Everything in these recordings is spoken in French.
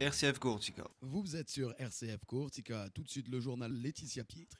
RCF Courtica. Vous êtes sur RCF Courtica. Tout de suite le journal Laetitia Pietre.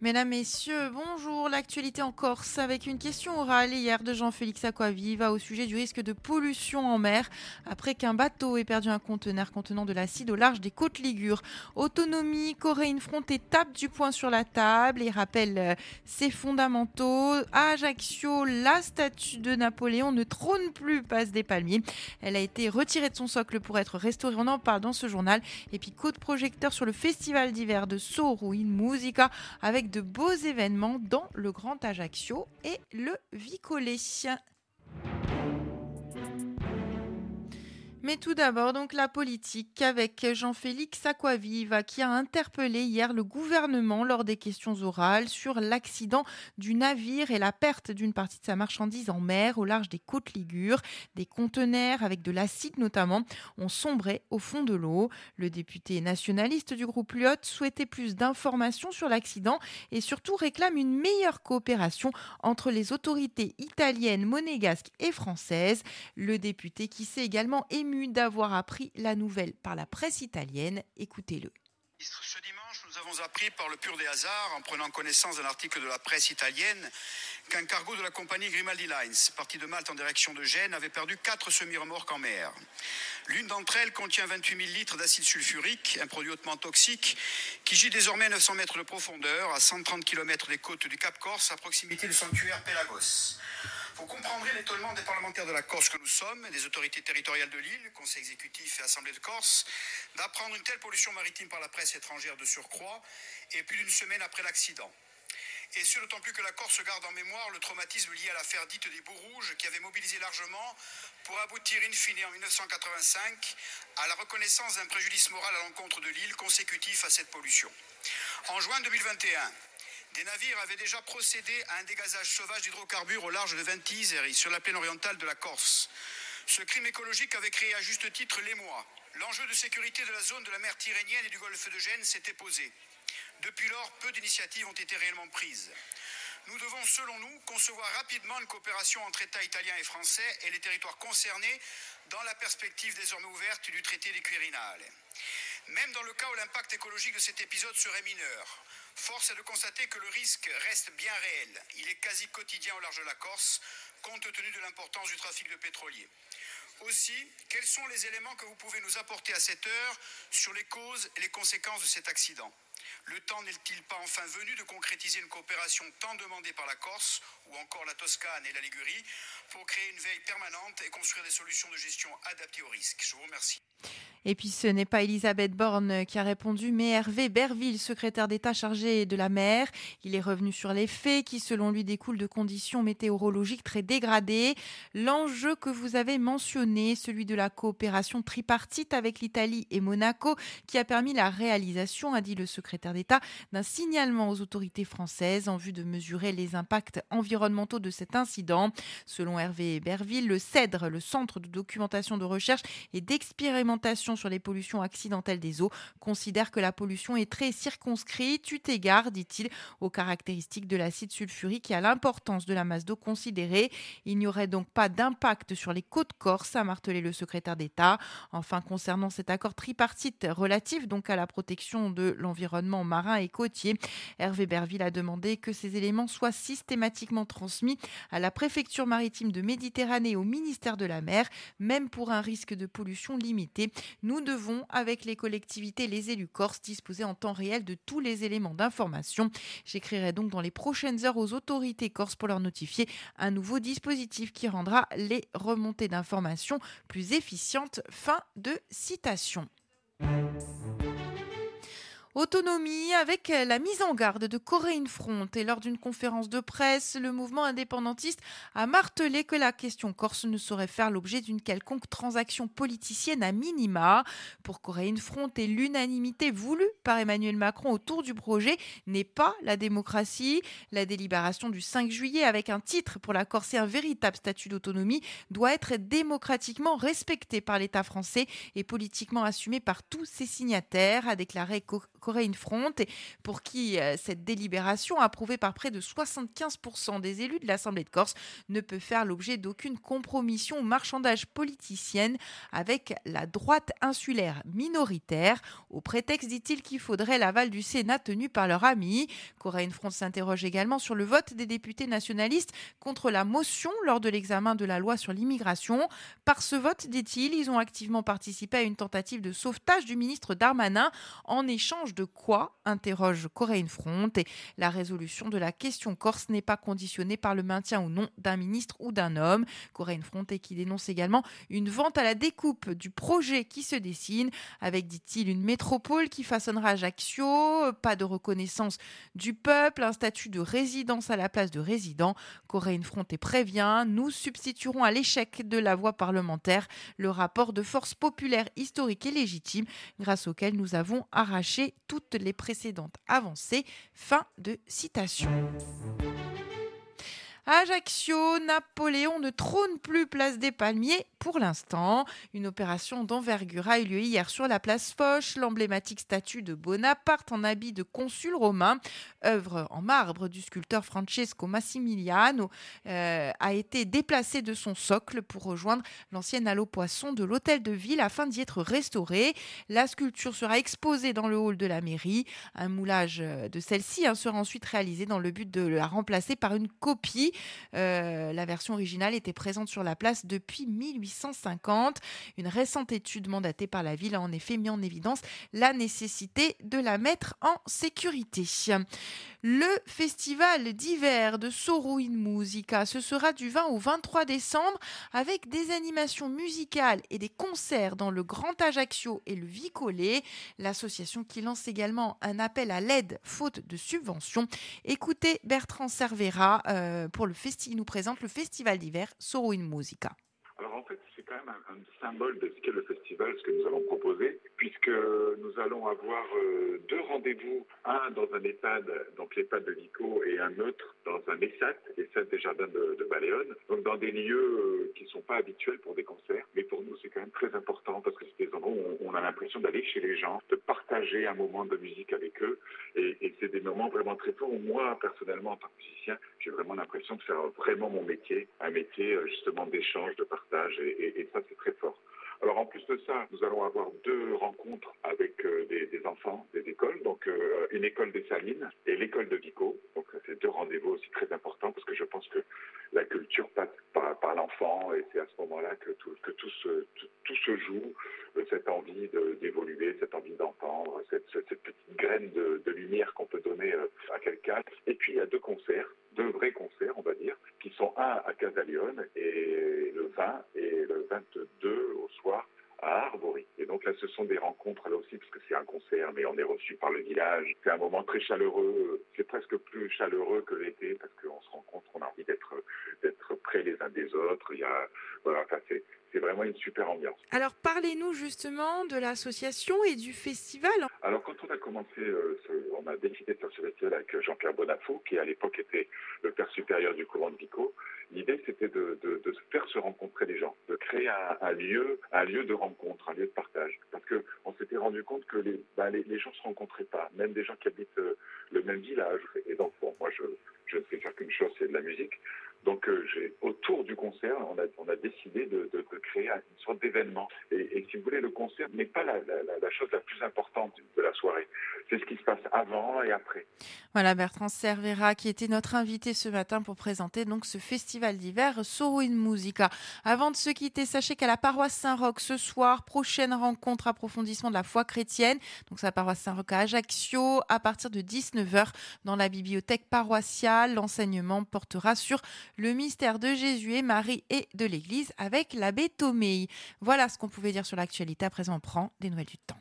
Mesdames, Messieurs, bonjour. L'actualité en Corse avec une question orale hier de Jean-Félix Aquaviva au sujet du risque de pollution en mer après qu'un bateau ait perdu un conteneur contenant de l'acide au large des côtes ligures. Autonomie, Coréine Front tape du poing sur la table et rappelle euh, ses fondamentaux. À Ajaccio, la statue de Napoléon ne trône plus passe des palmiers. Elle a été retirée de son socle pour être restaurée. On en parle dans ce journal. Et puis, coup de projecteur sur le festival d'hiver de Soro in Musica avec de beaux événements dans le Grand Ajaccio et le Vicolé. Mais tout d'abord, donc la politique avec Jean-Félix Aquaviva qui a interpellé hier le gouvernement lors des questions orales sur l'accident du navire et la perte d'une partie de sa marchandise en mer au large des côtes ligures. Des conteneurs avec de l'acide notamment ont sombré au fond de l'eau. Le député nationaliste du groupe Lyot souhaitait plus d'informations sur l'accident et surtout réclame une meilleure coopération entre les autorités italiennes, monégasques et françaises. Le député qui s'est également ému d'avoir appris la nouvelle par la presse italienne. Écoutez-le. Ce dimanche, nous avons appris par le pur des hasards, en prenant connaissance d'un article de la presse italienne, qu'un cargo de la compagnie Grimaldi Lines, parti de Malte en direction de Gênes, avait perdu quatre semi-remorques en mer. L'une d'entre elles contient 28 000 litres d'acide sulfurique, un produit hautement toxique, qui gît désormais à 900 mètres de profondeur, à 130 km des côtes du Cap Corse, à proximité du sanctuaire Pelagos. Vous comprendrez l'étonnement des parlementaires de la Corse que nous sommes, des autorités territoriales de l'île, Conseil exécutif et Assemblée de Corse, d'apprendre une telle pollution maritime par la presse étrangère de surcroît, et plus d'une semaine après l'accident. Et ce, d'autant plus que la Corse garde en mémoire le traumatisme lié à l'affaire dite des Bouts Rouges, qui avait mobilisé largement pour aboutir in fine en 1985 à la reconnaissance d'un préjudice moral à l'encontre de l'île consécutif à cette pollution. En juin 2021, des navires avaient déjà procédé à un dégazage sauvage d'hydrocarbures au large de Ventiseri, sur la plaine orientale de la Corse. Ce crime écologique avait créé à juste titre l'émoi. L'enjeu de sécurité de la zone de la mer Tyrrhénienne et du golfe de Gênes s'était posé. Depuis lors, peu d'initiatives ont été réellement prises. Nous devons, selon nous, concevoir rapidement une coopération entre États italiens et français et les territoires concernés dans la perspective désormais ouverte du traité des Quirinales. Même dans le cas où l'impact écologique de cet épisode serait mineur, force est de constater que le risque reste bien réel. Il est quasi quotidien au large de la Corse, compte tenu de l'importance du trafic de pétrolier. Aussi, quels sont les éléments que vous pouvez nous apporter à cette heure sur les causes et les conséquences de cet accident? Le temps n'est-il pas enfin venu de concrétiser une coopération tant demandée par la Corse ou encore la Toscane et la Ligurie pour créer une veille permanente et construire des solutions de gestion adaptées aux risques? Je vous remercie. Et puis ce n'est pas Elisabeth Borne qui a répondu, mais Hervé Berville, secrétaire d'État chargé de la mer. Il est revenu sur les faits qui, selon lui, découlent de conditions météorologiques très dégradées. L'enjeu que vous avez mentionné, celui de la coopération tripartite avec l'Italie et Monaco, qui a permis la réalisation, a dit le secrétaire d'État, d'un signalement aux autorités françaises en vue de mesurer les impacts environnementaux de cet incident. Selon Hervé Berville, le CEDRE, le Centre de documentation de recherche et d'expérimentation sur les pollutions accidentelles des eaux considère que la pollution est très circonscrite, eu égard, dit-il, aux caractéristiques de l'acide sulfurique et à l'importance de la masse d'eau considérée. Il n'y aurait donc pas d'impact sur les côtes corse, a martelé le secrétaire d'État. Enfin, concernant cet accord tripartite relatif donc à la protection de l'environnement marin et côtier, Hervé Berville a demandé que ces éléments soient systématiquement transmis à la préfecture maritime de Méditerranée et au ministère de la mer, même pour un risque de pollution limité. Nous devons, avec les collectivités les élus corses, disposer en temps réel de tous les éléments d'information. J'écrirai donc dans les prochaines heures aux autorités corses pour leur notifier un nouveau dispositif qui rendra les remontées d'informations plus efficientes. Fin de citation. Autonomie avec la mise en garde de Coréine Front. Et lors d'une conférence de presse, le mouvement indépendantiste a martelé que la question corse ne saurait faire l'objet d'une quelconque transaction politicienne à minima. Pour Coréine Front et l'unanimité voulue par Emmanuel Macron autour du projet n'est pas la démocratie. La délibération du 5 juillet avec un titre pour la Corse et un véritable statut d'autonomie doit être démocratiquement respectée par l'État français et politiquement assumée par tous ses signataires, a déclaré Corée Front et pour qui euh, cette délibération, approuvée par près de 75% des élus de l'Assemblée de Corse, ne peut faire l'objet d'aucune compromission ou marchandage politicienne avec la droite insulaire minoritaire, au prétexte, dit-il, qu'il faudrait l'aval du Sénat tenu par leur ami. Corée Front s'interroge également sur le vote des députés nationalistes contre la motion lors de l'examen de la loi sur l'immigration. Par ce vote, dit-il, ils ont activement participé à une tentative de sauvetage du ministre Darmanin en échange de quoi interroge Coréen Front et la résolution de la question corse n'est pas conditionnée par le maintien ou non d'un ministre ou d'un homme. Coréen Front qui dénonce également une vente à la découpe du projet qui se dessine avec, dit-il, une métropole qui façonnera Ajaccio, pas de reconnaissance du peuple, un statut de résidence à la place de résident. Coréen Front prévient, nous substituerons à l'échec de la voie parlementaire le rapport de force populaire historique et légitime grâce auquel nous avons arraché toutes les précédentes avancées. Fin de citation. Ajaccio, Napoléon ne trône plus place des Palmiers pour l'instant. Une opération d'envergure a eu lieu hier sur la place Foch. L'emblématique statue de Bonaparte en habit de consul romain, œuvre en marbre du sculpteur Francesco Massimiliano, euh, a été déplacée de son socle pour rejoindre l'ancienne halo poisson de l'hôtel de ville afin d'y être restaurée. La sculpture sera exposée dans le hall de la mairie. Un moulage de celle-ci hein, sera ensuite réalisé dans le but de la remplacer par une copie. Euh, la version originale était présente sur la place depuis 1850. Une récente étude mandatée par la ville a en effet mis en évidence la nécessité de la mettre en sécurité. Le festival d'hiver de Sorouin Musica, ce sera du 20 au 23 décembre avec des animations musicales et des concerts dans le Grand Ajaccio et le Vicolé. L'association qui lance également un appel à l'aide faute de subventions. Écoutez Bertrand Cervera euh, pour le festival, il nous présente le festival d'hiver Sorouin Musica. Quand même un, symbole de ce qu'est le festival, ce que nous allons proposer, puisque nous allons avoir euh, deux rendez-vous, un dans un EHPAD, donc l'EHPAD de Vico, et un autre dans un ESAT, ESAT des Jardins de, de donc dans des lieux euh, qui ne sont pas habituels pour des concerts, mais pour nous c'est quand même très important parce que c'est des endroits où on, a l'impression d'aller chez les gens, de partager un moment de musique avec eux, et, c'est des moments vraiment très forts. Moi personnellement en tant que musicien, j'ai vraiment l'impression de faire vraiment mon métier, un métier euh, justement d'échange, de partage, et, ça c'est très fort. Alors en plus de ça, nous allons avoir deux rencontres avec euh, des, enfants des écoles, donc euh, une école des Salines et l'école de Vico. Donc c'est deux rendez-vous aussi très importants parce que je pense que la culture passe par, l'enfant et c'est à ce moment-là que tout, se, joue, cette envie d'évoluer, cette envie d'entendre, cette, petite graine de, de lumière qu'on peut donner à quelqu'un. Et puis il y a deux concerts deux vrais concerts, on va dire, qui sont un à Casalione et 20 et le 22 au soir à Arbory. Et donc là, ce sont des rencontres là aussi, parce que c'est un concert, mais on est reçu par le village. C'est un moment très chaleureux. C'est presque plus chaleureux que l'été, parce qu'on se rencontre, on a envie d'être d'être près les uns des autres. Il y a, voilà, enfin, c'est c'est vraiment une super ambiance. Alors parlez-nous justement de l'association et du festival. Alors quand on a commencé, euh, ce, on a décidé de faire ce festival avec Jean-Pierre Bonafou, qui à l'époque était le père supérieur du courant de Vico. De, faire se rencontrer les gens, de créer un, lieu, un lieu de rencontre, un lieu de partage. Parce que on s'était rendu compte que les, bah, les gens se rencontraient pas, même des gens qui habitent euh, le même village. Et donc bon, moi je, je ne sais faire qu'une chose, c'est de la musique. Donc, euh, autour du concert, on a, décidé de, créer une sorte d'événement. Et, si vous voulez, le concert n'est pas la, chose la plus importante de la soirée. C'est ce qui se passe avant et après. Voilà, Bertrand Cervera, qui était notre invité ce matin pour présenter donc ce festival d'hiver Soro in Musica. Avant de se quitter, sachez qu'à la paroisse Saint-Roch, ce soir, prochaine rencontre approfondissement de la foi chrétienne. Donc, c'est la paroisse Saint-Roch à Ajaccio, à partir de 19h, dans la bibliothèque paroissiale. L'enseignement portera sur le mystère de Jésus et Marie et de l'Église avec l'abbé Tomei. Voilà ce qu'on pouvait dire sur l'actualité. À présent, on prend des nouvelles du temps.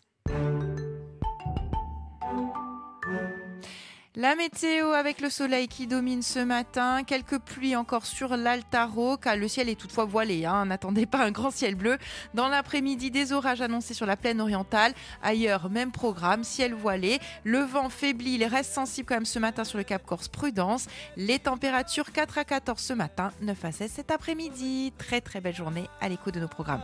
La météo avec le soleil qui domine ce matin, quelques pluies encore sur l'Altaro, car le ciel est toutefois voilé. Hein. N'attendez pas un grand ciel bleu. Dans l'après-midi, des orages annoncés sur la plaine orientale. Ailleurs, même programme, ciel voilé. Le vent faiblit, il reste sensible quand même ce matin sur le Cap Corse. Prudence. Les températures 4 à 14 ce matin, 9 à 16 cet après-midi. Très très belle journée à l'écoute de nos programmes.